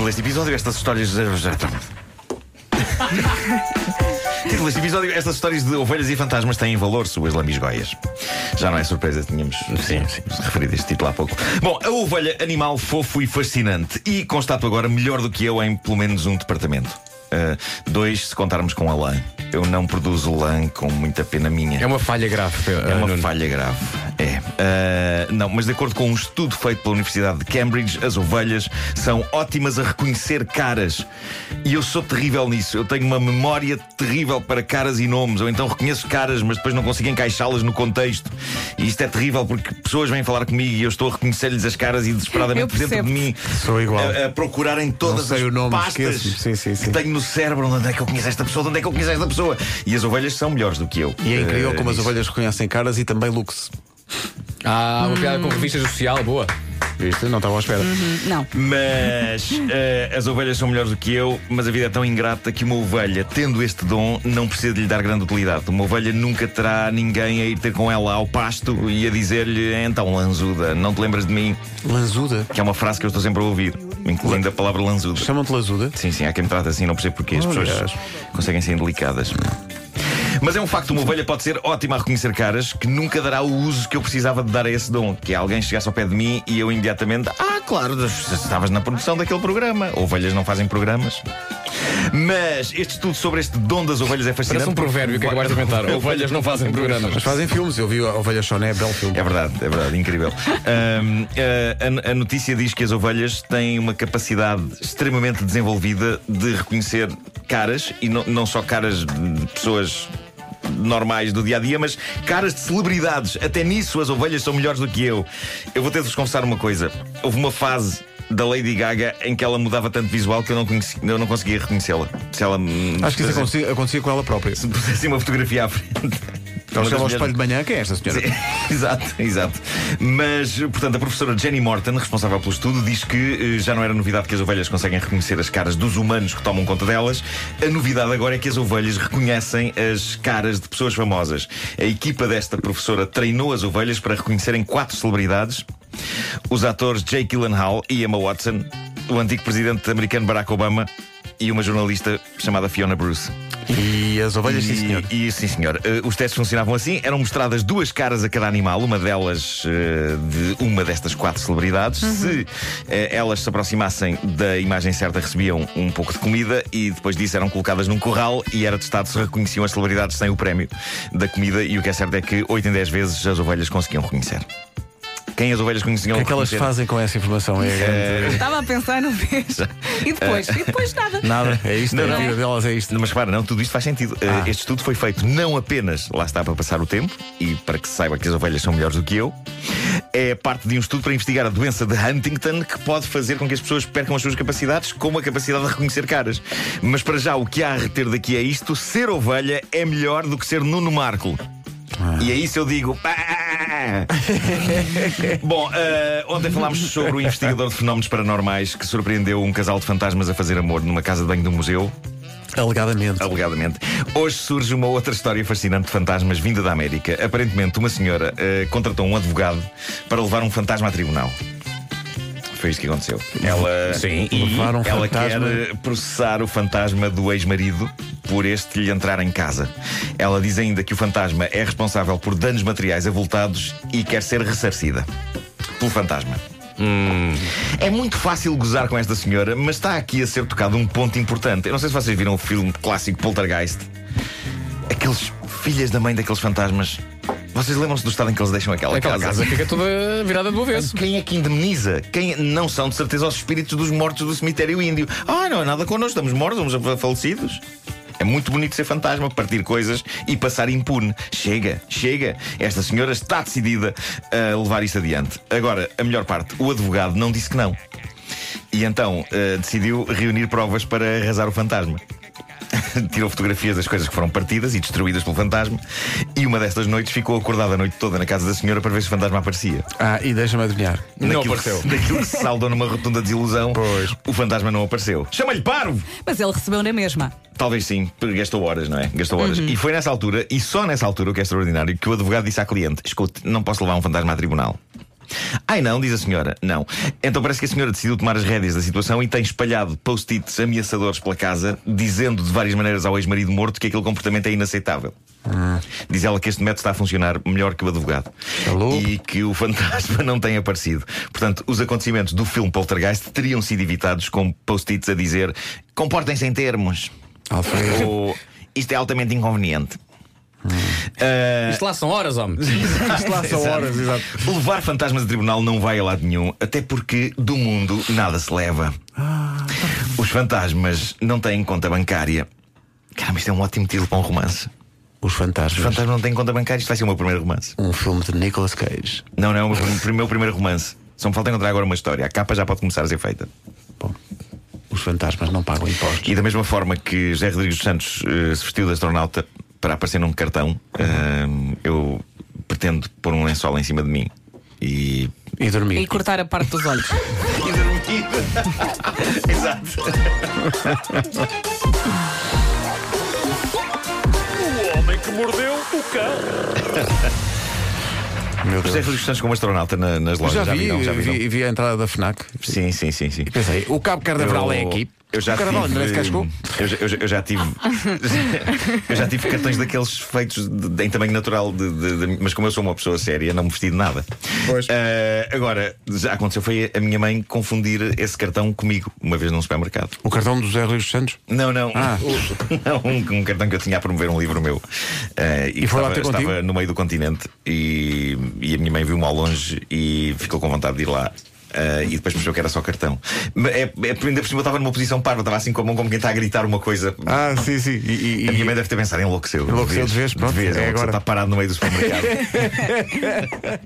Título deste episódio: Estas histórias. Título deste episódio: Estas histórias de ovelhas e fantasmas têm valor, suas lambisgoias. Já não é surpresa, tínhamos sim, sim, referido este título há pouco. Bom, a ovelha, animal fofo e fascinante. E constato agora melhor do que eu em pelo menos um departamento. Uh, dois, se contarmos com a lã. Eu não produzo lã com muita pena minha. É uma falha grave. É uma Nuno. falha grave. É. Uh, não, mas de acordo com um estudo feito pela Universidade de Cambridge, as ovelhas são ótimas a reconhecer caras. E eu sou terrível nisso. Eu tenho uma memória terrível para caras e nomes. Ou então reconheço caras, mas depois não consigo encaixá-las no contexto. E isto é terrível porque pessoas vêm falar comigo e eu estou a reconhecer-lhes as caras e desesperadamente dentro de mim sou igual. A, a procurarem todas as nome, pastas sim, sim, sim. que tenho no cérebro. Onde é que eu conheço esta pessoa? Onde é que eu conheço esta pessoa? E as ovelhas são melhores do que eu. E é incrível uh, como as ovelhas reconhecem caras e também looks. Ah, uma piada com revista social, boa. Viste? Não estava à espera. Uhum, não. Mas uh, as ovelhas são melhores do que eu, mas a vida é tão ingrata que uma ovelha, tendo este dom, não precisa de lhe dar grande utilidade. Uma ovelha nunca terá ninguém a ir ter com ela ao pasto e a dizer-lhe: então, lanzuda, não te lembras de mim? Lanzuda? Que é uma frase que eu estou sempre a ouvir, incluindo a palavra lanzuda. Chamam-te lanzuda? Sim, sim, há quem me trata assim, não percebo porquê. As pessoas conseguem ser indelicadas. Mas é um facto, uma ovelha pode ser ótima a reconhecer caras que nunca dará o uso que eu precisava de dar a esse dom. Que é alguém chegasse ao pé de mim e eu imediatamente, ah, claro, estavas na produção daquele programa. Ovelhas não fazem programas. Mas este estudo sobre este dom das ovelhas é fascinante. Parece um provérbio que acabaste de inventar. Ovelhas não fazem programas. Mas fazem filmes. Eu vi a Ovelha Choné, belo filme. É verdade, é verdade, incrível. Um, a, a, notícia diz que as ovelhas têm uma capacidade extremamente desenvolvida de reconhecer caras e não, não só caras de pessoas normais do dia a dia, mas caras de celebridades. Até nisso as ovelhas são melhores do que eu. Eu vou ter-vos confessar uma coisa. Houve uma fase da Lady Gaga em que ela mudava tanto visual que eu não, conheci, eu não conseguia reconhecê-la. Se ela Acho que isso acontecia, acontecia com ela própria. Se pusesse uma fotografia à frente. Então chega ao espelho de manhã, quem é esta senhora? Exato, exato. Mas, portanto, a professora Jenny Morton, responsável pelo estudo, diz que eh, já não era novidade que as ovelhas conseguem reconhecer as caras dos humanos que tomam conta delas. A novidade agora é que as ovelhas reconhecem as caras de pessoas famosas. A equipa desta professora treinou as ovelhas para reconhecerem quatro celebridades: os atores Jake Gyllenhaal e Emma Watson, o antigo presidente americano Barack Obama e uma jornalista chamada Fiona Bruce. E as ovelhas, e, sim, senhor. E, sim, senhor. Uh, os testes funcionavam assim: eram mostradas duas caras a cada animal, uma delas uh, de uma destas quatro celebridades. Uhum. Se uh, elas se aproximassem da imagem certa, recebiam um pouco de comida e depois disso eram colocadas num corral e era testado se reconheciam as celebridades sem o prémio da comida. E o que é certo é que 8 em 10 vezes as ovelhas conseguiam reconhecer quem as ovelhas conheciam. O que é que elas fazem com essa informação? É, é... Estava a pensar no vez. E depois? E depois nada. Nada, é isto, não, a vida delas é isto. Mas repara, não, tudo isto faz sentido. Eh, ah. Este estudo foi feito não apenas, lá está, para passar o tempo e para que se saiba que as ovelhas são melhores do que eu, é parte de um estudo para investigar a doença de Huntington que pode fazer com que as pessoas percam as suas capacidades, como a capacidade de reconhecer caras. Mas para já, o que há a reter daqui é isto: ser ovelha é melhor do que ser Nuno Marco. Ah. E é isso eu digo. Bom, uh, ontem falámos sobre o investigador de fenómenos paranormais que surpreendeu um casal de fantasmas a fazer amor numa casa de banho do museu. Alegadamente. Alegadamente. Hoje surge uma outra história fascinante de fantasmas vinda da América. Aparentemente, uma senhora uh, contratou um advogado para levar um fantasma a tribunal. Foi isso que aconteceu. Ela, Sim, e ela quer processar o fantasma do ex-marido por este lhe entrar em casa. Ela diz ainda que o fantasma é responsável por danos materiais avultados e quer ser ressarcida pelo fantasma. Hum. É muito fácil gozar com esta senhora, mas está aqui a ser tocado um ponto importante. Eu não sei se vocês viram o filme clássico Poltergeist. Aqueles filhas da mãe daqueles fantasmas. Vocês lembram-se do estado em que eles deixam aquela, aquela casa? casa fica toda virada do avesso. Quem é que indemniza? Quem não são de certeza os espíritos dos mortos do cemitério índio? Ah, não é nada connosco, estamos mortos, estamos falecidos. É muito bonito ser fantasma, partir coisas e passar impune. Chega, chega. Esta senhora está decidida a levar isso adiante. Agora, a melhor parte: o advogado não disse que não. E então uh, decidiu reunir provas para arrasar o fantasma. tirou fotografias das coisas que foram partidas e destruídas pelo fantasma. E uma destas noites ficou acordada a noite toda na casa da senhora para ver se o fantasma aparecia. Ah, e deixa-me adivinhar. Não apareceu. Daquilo que se saldou numa rotunda desilusão, pois. o fantasma não apareceu. Chama-lhe parvo! Mas ele recebeu na mesma. Talvez sim, gastou horas, não é? Gastou horas. Uhum. E foi nessa altura, e só nessa altura, o que é extraordinário, que o advogado disse à cliente: Escute, não posso levar um fantasma a tribunal. Ai não, diz a senhora. Não. Então parece que a senhora decidiu tomar as rédeas da situação e tem espalhado post-its ameaçadores pela casa, dizendo de várias maneiras ao ex-marido morto que aquele comportamento é inaceitável. Diz ela que este método está a funcionar melhor que o advogado. Alô? E que o fantasma não tem aparecido. Portanto, os acontecimentos do filme Poltergeist teriam sido evitados com post-its a dizer comportem-se em termos. Alfredo. Ou isto é altamente inconveniente. Ah, Isto lá são horas, homem. Isto lá são Exato. horas, exato. Levar fantasmas a tribunal não vai a lado nenhum, até porque do mundo nada se leva. Os fantasmas não têm conta bancária. Caramba, isto é um ótimo título para um romance. Os Os fantasmas. fantasmas não têm conta bancária, isto vai ser o meu primeiro romance. Um filme de Nicolas Cage. Não, não, o meu primeiro romance. Só me falta encontrar agora uma história. A capa já pode começar a ser feita. Bom, os fantasmas não pagam impostos. E da mesma forma que José Rodrigues dos Santos eh, se vestiu de astronauta para aparecer num cartão, eh, eu pretendo pôr um lençol em cima de mim e. E dormir. E cortar a parte dos olhos. E dormir. Exato. O homem que mordeu o cão. Meu Deus. Dos Santos com um astronauta na- nas lojas. Já vi, viram? já viram? vi, vi a entrada da FNAC. Sim, sim, sim, sim. E pensei, o Cabo Carnaval é aqui. Eu já Carnaval tive, de Cascou? eu, já- eu já- eu já tive. eu já tive cartões daqueles feitos de- em tamanho natural, de- de- de- mas como eu sou uma pessoa séria, não me vesti de nada. Pois. Eh, agora, já aconteceu foi a minha mãe confundir esse cartão comigo, uma vez num supermercado. O cartão do Luís dos Santos? Não, não. Ah. não um, um cartão que eu tinha a promover um livro meu. Eh, E foi lá estava, ter contigo? estava no meio do continente e, e a minha mãe viu-me ao longe e ficou com vontade de ir lá. Eh, e depois percebeu que era só cartão. É, é, ainda por cima eu estava numa posição parva, estava assim com a mão como quem está a gritar uma coisa. Ah, sim, sim. E, e- A minha mãe deve ter pensado, enlouqueceu. Enlouqueceu de vez, pronto, é enlouqueceu, agora. Está parado no meio do supermercado.